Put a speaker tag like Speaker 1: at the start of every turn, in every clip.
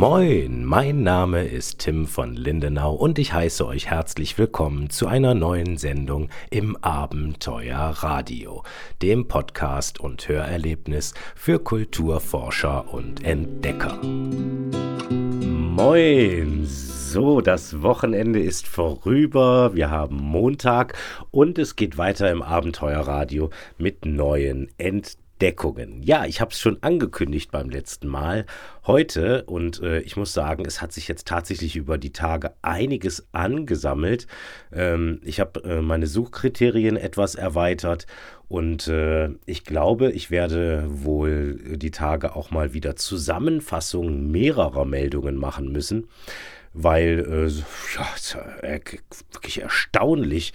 Speaker 1: Moin, mein Name ist Tim von Lindenau und ich heiße euch herzlich willkommen zu einer neuen Sendung im Abenteuer Radio, dem Podcast und Hörerlebnis für Kulturforscher und Entdecker. Moin, so, das Wochenende ist vorüber, wir haben Montag und es geht weiter im Abenteuerradio mit neuen Entdeckungen. Entdeckungen. Ja, ich habe es schon angekündigt beim letzten Mal. Heute, und äh, ich muss sagen, es hat sich jetzt tatsächlich über die Tage einiges angesammelt. Ähm, ich habe äh, meine Suchkriterien etwas erweitert und äh, ich glaube, ich werde wohl die Tage auch mal wieder Zusammenfassungen mehrerer Meldungen machen müssen, weil, äh, ja, wirklich erstaunlich,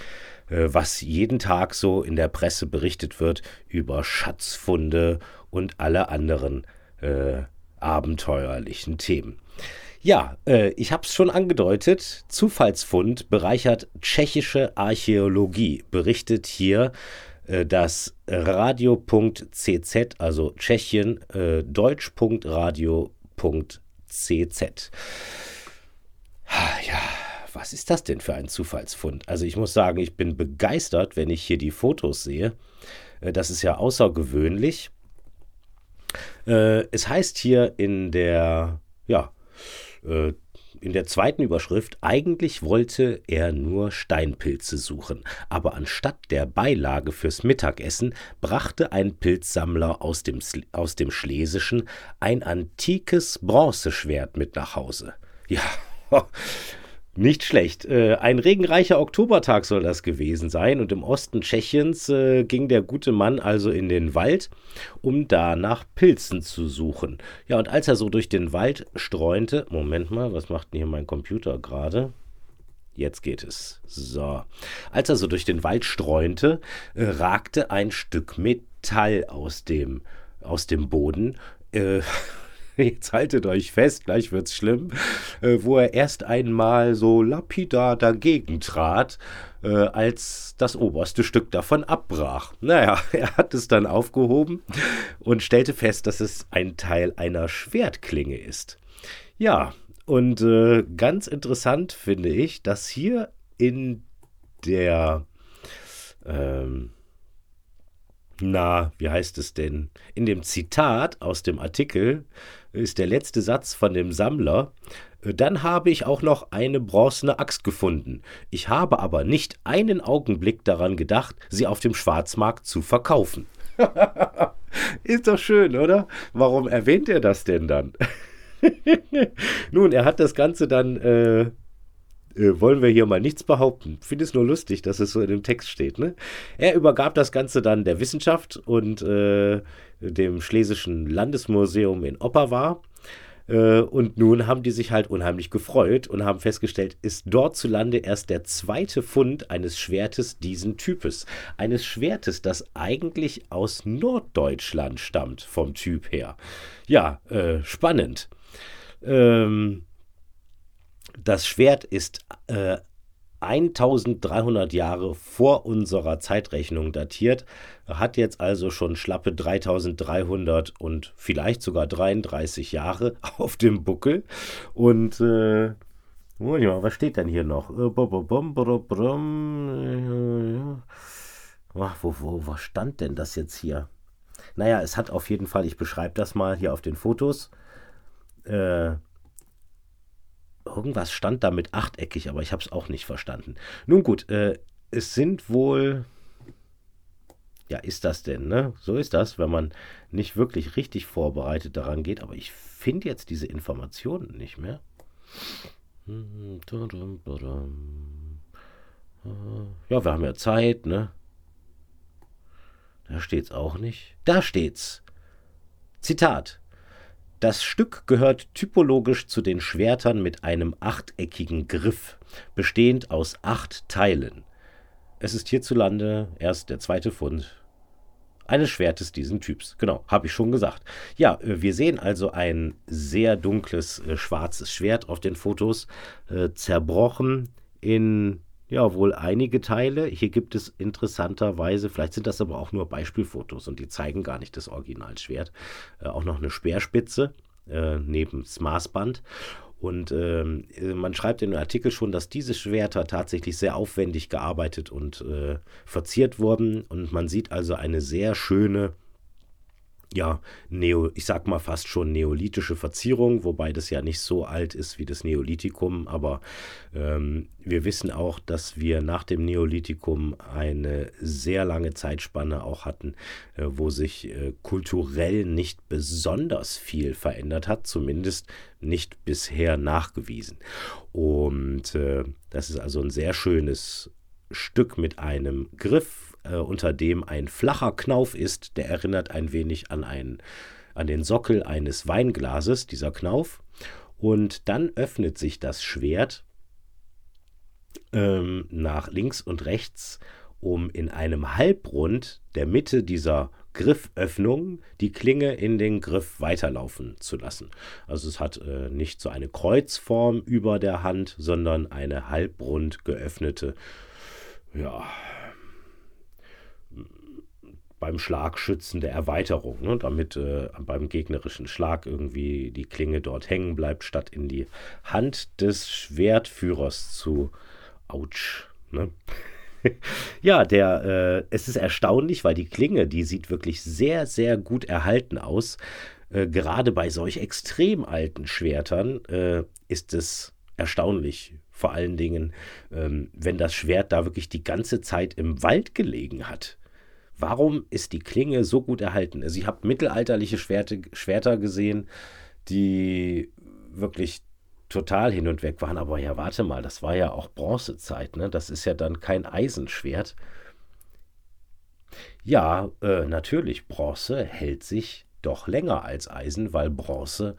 Speaker 1: was jeden Tag so in der Presse berichtet wird über Schatzfunde und alle anderen äh, abenteuerlichen Themen. Ja, äh, ich habe es schon angedeutet. Zufallsfund bereichert tschechische Archäologie, berichtet hier äh, das Radio.cz, also Tschechien, äh, deutsch.radio.cz. Ja, was ist das denn für ein Zufallsfund? Also ich muss sagen, ich bin begeistert, wenn ich hier die Fotos sehe. Äh, das ist ja außergewöhnlich. Äh, es heißt hier in der, ja, äh, in der zweiten Überschrift, eigentlich wollte er nur Steinpilze suchen, aber anstatt der Beilage fürs Mittagessen brachte ein Pilzsammler aus dem, aus dem Schlesischen ein antikes Bronzeschwert mit nach Hause. Ja, Nicht schlecht. Äh, ein regenreicher Oktobertag soll das gewesen sein und im Osten Tschechiens äh, ging der gute Mann also in den Wald, um da nach Pilzen zu suchen. Ja, und als er so durch den Wald streunte, Moment mal, was macht denn hier mein Computer gerade? Jetzt geht es. So. Als er so durch den Wald streunte, äh, ragte ein Stück Metall aus dem, aus dem Boden. Äh, jetzt haltet euch fest, gleich wird's schlimm, äh, wo er erst einmal so lapidar dagegen trat, äh, als das oberste Stück davon abbrach. Naja, er hat es dann aufgehoben und stellte fest, dass es ein Teil einer Schwertklinge ist. Ja, und äh, ganz interessant finde ich, dass hier in der ähm, na, wie heißt es denn? In dem Zitat aus dem Artikel ist der letzte Satz von dem Sammler. Äh, dann habe ich auch noch eine bronzene Axt gefunden. Ich habe aber nicht einen Augenblick daran gedacht, sie auf dem Schwarzmarkt zu verkaufen. ist doch schön, oder? Warum erwähnt er das denn dann? Nun, er hat das Ganze dann äh, äh, wollen wir hier mal nichts behaupten. Finde es nur lustig, dass es so in dem Text steht. Ne? Er übergab das Ganze dann der Wissenschaft und äh, dem Schlesischen Landesmuseum in Opperwar. Äh, und nun haben die sich halt unheimlich gefreut und haben festgestellt, ist dort zu Lande erst der zweite Fund eines Schwertes diesen Types. Eines Schwertes, das eigentlich aus Norddeutschland stammt, vom Typ her. Ja, äh, spannend. Ähm, das Schwert ist äh, 1300 Jahre vor unserer Zeitrechnung datiert, hat jetzt also schon schlappe 3300 und vielleicht sogar 33 Jahre auf dem Buckel. Und äh, was steht denn hier noch? Äh, Ach, wo, wo, wo stand denn das jetzt hier? Naja, es hat auf jeden Fall, ich beschreibe das mal hier auf den Fotos. Äh, Irgendwas stand da mit achteckig, aber ich habe es auch nicht verstanden. Nun gut, äh, es sind wohl. Ja, ist das denn, ne? So ist das, wenn man nicht wirklich richtig vorbereitet daran geht. Aber ich finde jetzt diese Informationen nicht mehr. Ja, wir haben ja Zeit, ne? Da steht's auch nicht. Da steht's. Zitat. Das Stück gehört typologisch zu den Schwertern mit einem achteckigen Griff, bestehend aus acht Teilen. Es ist hierzulande erst der zweite Fund eines Schwertes diesen Typs. Genau, habe ich schon gesagt. Ja, äh, wir sehen also ein sehr dunkles äh, schwarzes Schwert auf den Fotos, äh, zerbrochen in ja, wohl einige Teile. Hier gibt es interessanterweise, vielleicht sind das aber auch nur Beispielfotos und die zeigen gar nicht das Originalschwert, äh, auch noch eine Speerspitze. äh, neben das Maßband. Und ähm, man schreibt in dem Artikel schon, dass diese Schwerter tatsächlich sehr aufwendig gearbeitet und äh, verziert wurden. Und man sieht also eine sehr schöne ja, Neo, ich sag mal fast schon neolithische Verzierung, wobei das ja nicht so alt ist wie das Neolithikum, aber ähm, wir wissen auch, dass wir nach dem Neolithikum eine sehr lange Zeitspanne auch hatten, äh, wo sich äh, kulturell nicht besonders viel verändert hat, zumindest nicht bisher nachgewiesen. Und äh, das ist also ein sehr schönes Stück mit einem Griff, äh, unter dem ein flacher Knauf ist, der erinnert ein wenig an, einen, an den Sockel eines Weinglases, dieser Knauf. Und dann öffnet sich das Schwert ähm, nach links und rechts, um in einem Halbrund der Mitte dieser Grifföffnung die Klinge in den Griff weiterlaufen zu lassen. Also es hat äh, nicht so eine Kreuzform über der Hand, sondern eine halbrund geöffnete, ja, beim Schlagschützen der Erweiterung, ne, damit äh, beim gegnerischen Schlag irgendwie die Klinge dort hängen bleibt, statt in die Hand des Schwertführers zu. Autsch. Ne? ja, der, äh, es ist erstaunlich, weil die Klinge, die sieht wirklich sehr, sehr gut erhalten aus. Äh, gerade bei solch extrem alten Schwertern äh, ist es erstaunlich. Vor allen Dingen, ähm, wenn das Schwert da wirklich die ganze Zeit im Wald gelegen hat. Warum ist die Klinge so gut erhalten? Also ich habe mittelalterliche Schwerte, Schwerter gesehen, die wirklich total hin und weg waren. Aber ja, warte mal, das war ja auch Bronzezeit, ne? Das ist ja dann kein Eisenschwert. Ja, äh, natürlich, Bronze hält sich doch länger als Eisen, weil Bronze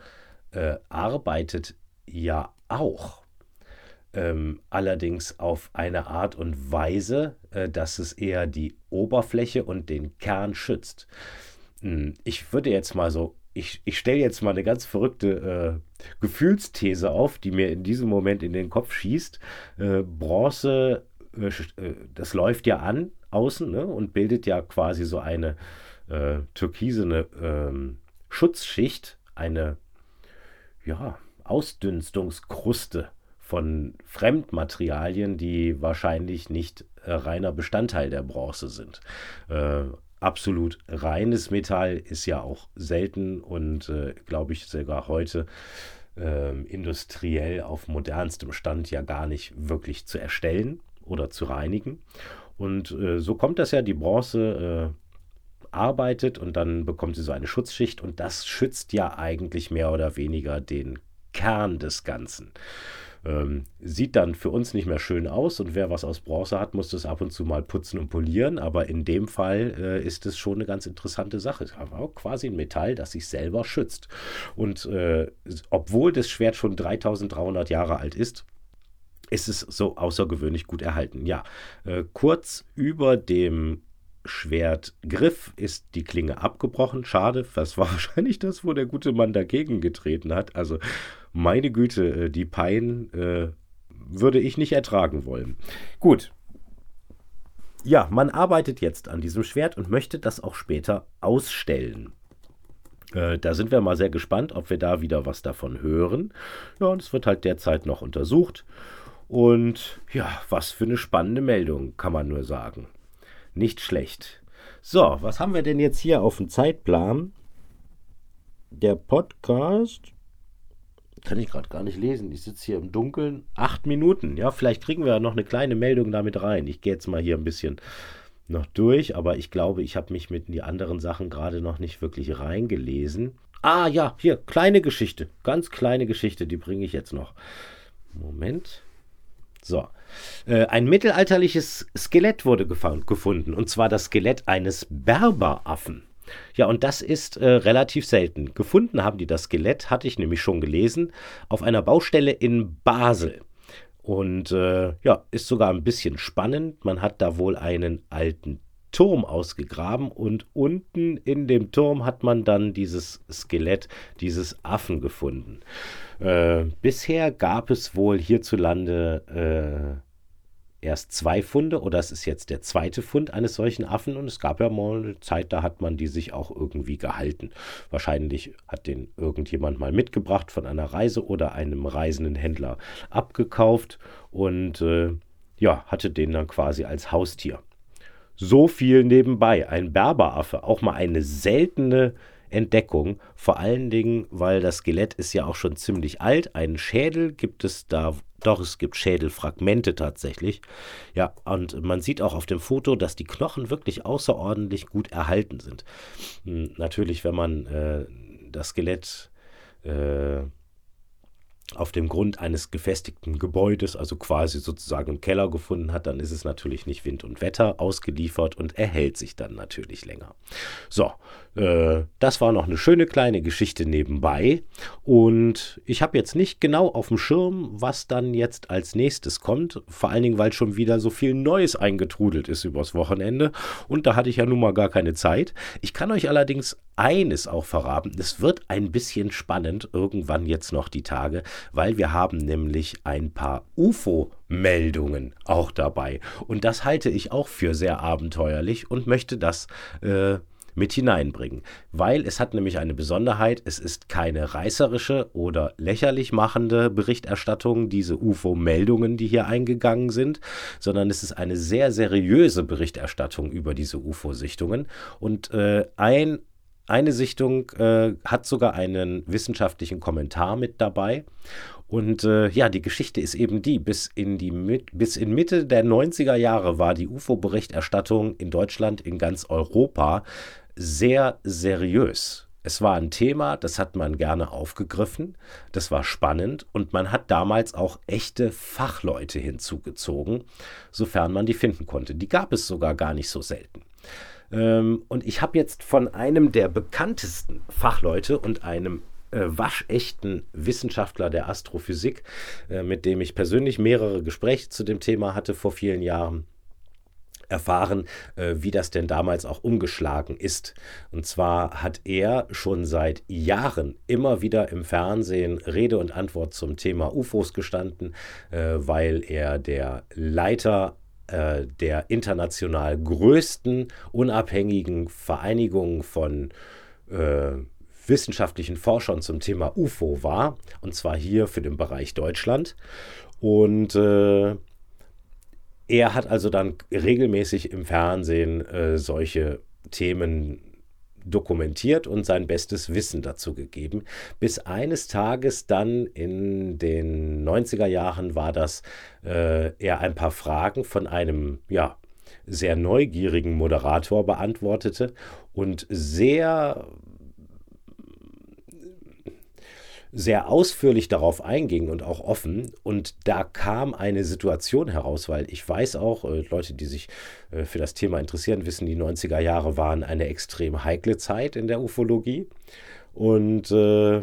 Speaker 1: äh, arbeitet ja auch ähm, allerdings auf eine Art und Weise, äh, dass es eher die Oberfläche und den Kern schützt. Hm, ich würde jetzt mal so, ich, ich stelle jetzt mal eine ganz verrückte äh, Gefühlsthese auf, die mir in diesem Moment in den Kopf schießt. Äh, Bronze, äh, äh, das läuft ja an außen ne, und bildet ja quasi so eine äh, türkisene ähm, Schutzschicht, eine ja, Ausdünstungskruste von Fremdmaterialien, die wahrscheinlich nicht äh, reiner Bestandteil der Bronze sind. Äh, absolut reines Metall ist ja auch selten und äh, glaube ich sogar heute ähm, industriell auf modernstem Stand ja gar nicht wirklich zu erstellen oder zu reinigen. Und äh, so kommt das ja, die Bronze äh, arbeitet und dann bekommt sie so eine Schutzschicht und das schützt ja eigentlich mehr oder weniger den Kern des Ganzen. Ähm, sieht dann für uns nicht mehr schön aus und wer was aus Bronze hat, muss das ab und zu mal putzen und polieren. Aber in dem Fall äh, ist es schon eine ganz interessante Sache. Es ist quasi ein Metall, das sich selber schützt. Und äh, obwohl das Schwert schon 3300 Jahre alt ist, ist es so außergewöhnlich gut erhalten. Ja, äh, kurz über dem Schwertgriff ist die Klinge abgebrochen. Schade, das war wahrscheinlich das, wo der gute Mann dagegen getreten hat. Also meine Güte, äh, die Pein äh, würde ich nicht ertragen wollen. Gut. Ja, man arbeitet jetzt an diesem Schwert und möchte das auch später ausstellen. Äh, da sind wir mal sehr gespannt, ob wir da wieder was davon hören. Ja, und es wird halt derzeit noch untersucht. Und ja, was für eine spannende Meldung, kann man nur sagen. Nicht schlecht. So, was haben wir denn jetzt hier auf dem Zeitplan? Der Podcast. Kann ich gerade gar nicht lesen. Ich sitze hier im Dunkeln. Acht Minuten. Ja, vielleicht kriegen wir noch eine kleine Meldung damit rein. Ich gehe jetzt mal hier ein bisschen noch durch, aber ich glaube, ich habe mich mit die anderen Sachen gerade noch nicht wirklich reingelesen. Ah ja, hier, kleine Geschichte. Ganz kleine Geschichte, die bringe ich jetzt noch. Moment. So. Äh, ein mittelalterliches Skelett wurde gefunden, und zwar das Skelett eines Berberaffen. Ja, und das ist äh, relativ selten. Gefunden haben die das Skelett, hatte ich nämlich schon gelesen, auf einer Baustelle in Basel. Und äh, ja, ist sogar ein bisschen spannend. Man hat da wohl einen alten Turm ausgegraben und unten in dem Turm hat man dann dieses Skelett dieses Affen gefunden. Äh, bisher gab es wohl hierzulande erst zwei Funde oder es ist jetzt der zweite Fund eines solchen Affen und es gab ja mal eine Zeit, da hat man die sich auch irgendwie gehalten. Wahrscheinlich hat den irgendjemand mal mitgebracht von einer Reise oder einem reisenden Händler abgekauft und äh, ja, hatte den dann quasi als Haustier. So viel nebenbei. Ein Berberaffe, auch mal eine seltene Entdeckung. Vor allen Dingen, weil das Skelett ist ja auch schon ziemlich alt. Einen Schädel gibt es da, doch es gibt Schädelfragmente tatsächlich. Ja, und man sieht auch auf dem Foto, dass die Knochen wirklich außerordentlich gut erhalten sind. Hm, natürlich, wenn man äh, das Skelett äh, auf dem Grund eines gefestigten Gebäudes, also quasi sozusagen im Keller gefunden hat, dann ist es natürlich nicht Wind und Wetter ausgeliefert und erhält sich dann natürlich länger. So, äh, das war noch eine schöne kleine Geschichte nebenbei. Und ich habe jetzt nicht genau auf dem Schirm, was dann jetzt als nächstes kommt, vor allen Dingen, weil schon wieder so viel Neues eingetrudelt ist übers Wochenende. Und da hatte ich ja nun mal gar keine Zeit. Ich kann euch allerdings eines auch verraten, es wird ein bisschen spannend irgendwann jetzt noch die Tage, weil wir haben nämlich ein paar UFO-Meldungen auch dabei. Und das halte ich auch für sehr abenteuerlich und möchte das äh, mit hineinbringen. Weil es hat nämlich eine Besonderheit, es ist keine reißerische oder lächerlich machende Berichterstattung, diese UFO-Meldungen, die hier eingegangen sind, sondern es ist eine sehr seriöse Berichterstattung über diese UFO-Sichtungen. Und äh, ein eine Sichtung äh, hat sogar einen wissenschaftlichen Kommentar mit dabei. Und äh, ja, die Geschichte ist eben die, bis in, die bis in Mitte der 90er Jahre war die UFO-Berichterstattung in Deutschland, in ganz Europa sehr seriös. Es war ein Thema, das hat man gerne aufgegriffen, das war spannend und man hat damals auch echte Fachleute hinzugezogen, sofern man die finden konnte. Die gab es sogar gar nicht so selten. Ähm, und ich habe jetzt von einem der bekanntesten Fachleute und einem äh, waschechten Wissenschaftler der Astrophysik, äh, mit dem ich persönlich mehrere Gespräche zu dem Thema hatte vor vielen Jahren, erfahren, äh, wie das denn damals auch umgeschlagen ist. Und zwar hat er schon seit Jahren immer wieder im Fernsehen Rede und Antwort zum Thema UFOs gestanden, äh, weil er der Leiter äh, der international größten unabhängigen Vereinigung von äh, wissenschaftlichen Forschern zum Thema UFO war, und zwar hier für den Bereich Deutschland. Und äh, er hat also dann regelmäßig im Fernsehen äh, solche Themen dokumentiert und sein bestes Wissen dazu gegeben. Bis eines Tages dann in den 90er Jahren war das, äh, er ein paar Fragen von einem, ja, sehr neugierigen Moderator beantwortete und sehr sehr ausführlich darauf einging und auch offen. Und da kam eine Situation heraus, weil ich weiß auch, äh, Leute, die sich äh, für das Thema interessieren, wissen, die 90er Jahre waren eine extrem heikle Zeit in der Ufologie. Und äh,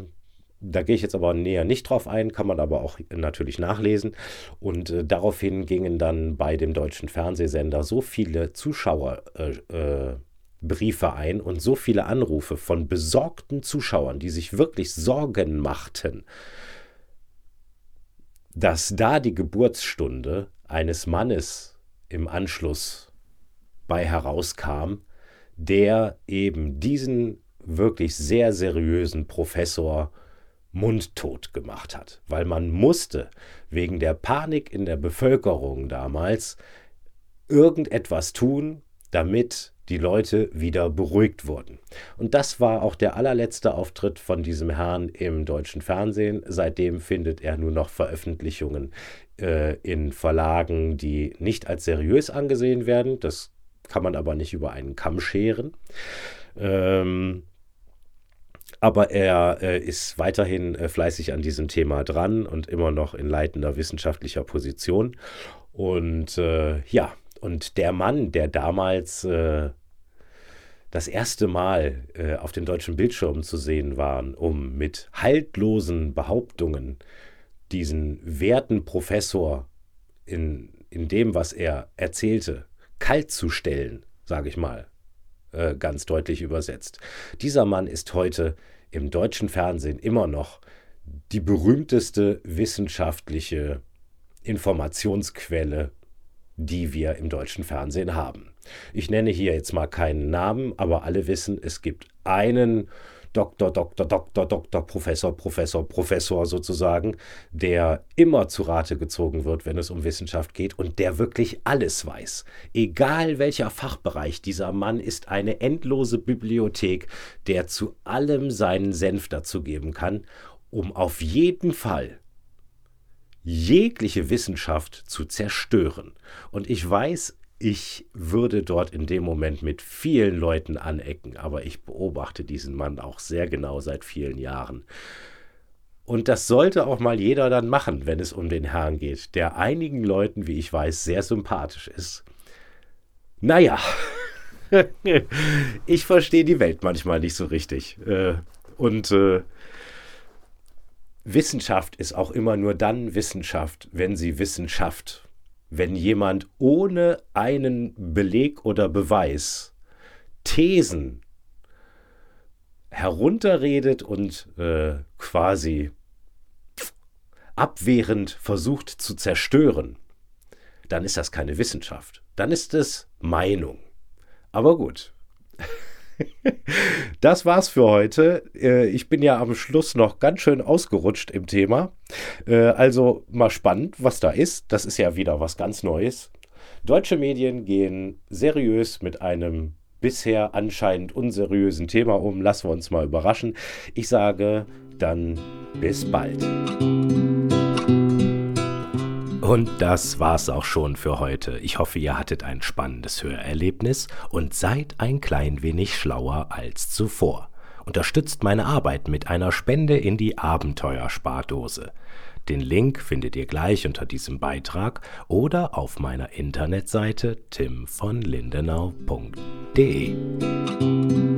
Speaker 1: da gehe ich jetzt aber näher nicht drauf ein, kann man aber auch natürlich nachlesen. Und äh, daraufhin gingen dann bei dem deutschen Fernsehsender so viele Zuschauer äh, äh, Briefe ein und so viele Anrufe von besorgten Zuschauern, die sich wirklich Sorgen machten, dass da die Geburtsstunde eines Mannes im Anschluss bei herauskam, der eben diesen wirklich sehr seriösen Professor mundtot gemacht hat, weil man musste wegen der Panik in der Bevölkerung damals irgendetwas tun, damit die Leute wieder beruhigt wurden. Und das war auch der allerletzte Auftritt von diesem Herrn im deutschen Fernsehen. Seitdem findet er nur noch Veröffentlichungen äh, in Verlagen, die nicht als seriös angesehen werden. Das kann man aber nicht über einen Kamm scheren. Ähm, aber er äh, ist weiterhin äh, fleißig an diesem Thema dran und immer noch in leitender wissenschaftlicher Position. Und äh, ja, und der Mann, der damals äh, das erste Mal äh, auf den deutschen Bildschirmen zu sehen war, um mit haltlosen Behauptungen diesen werten Professor in, in dem, was er erzählte, kalt zu stellen, sage ich mal, äh, ganz deutlich übersetzt. Dieser Mann ist heute im deutschen Fernsehen immer noch die berühmteste wissenschaftliche Informationsquelle die wir im deutschen Fernsehen haben. Ich nenne hier jetzt mal keinen Namen, aber alle wissen, es gibt einen Doktor, Doktor, Doktor, Doktor, Professor, Professor, Professor sozusagen, der immer zu Rate gezogen wird, wenn es um Wissenschaft geht und der wirklich alles weiß. Egal welcher Fachbereich, dieser Mann ist eine endlose Bibliothek, der zu allem seinen Senf dazugeben kann, um auf jeden Fall jegliche Wissenschaft zu zerstören. Und ich weiß, ich würde dort in dem Moment mit vielen Leuten anecken, aber ich beobachte diesen Mann auch sehr genau seit vielen Jahren. Und das sollte auch mal jeder dann machen, wenn es um den Herrn geht, der einigen Leuten, wie ich weiß, sehr sympathisch ist. Naja, ich verstehe die Welt manchmal nicht so richtig. Äh, und äh, Wissenschaft ist auch immer nur dann Wissenschaft, wenn sie Wissenschaft wenn jemand ohne einen Beleg oder Beweis Thesen herunterredet und äh, quasi abwehrend versucht zu zerstören, dann ist das keine Wissenschaft. Dann ist es Meinung. Aber gut. das war's für heute. Äh, ich bin ja am Schluss noch ganz schön ausgerutscht im Thema. Äh, also mal spannend, was da ist. Das ist ja wieder was ganz Neues. Deutsche Medien gehen seriös mit einem bisher anscheinend unseriösen Thema um. Lassen wir uns mal überraschen. Ich sage dann bis bald. Und das war's auch schon für heute. Ich hoffe, ihr hattet ein spannendes Hörerlebnis und seid ein klein wenig schlauer als zuvor. Unterstützt meine Arbeit mit einer Spende in die Abenteuerspardose. Den Link findet ihr gleich unter diesem Beitrag oder auf meiner Internetseite timvonlindenau.de.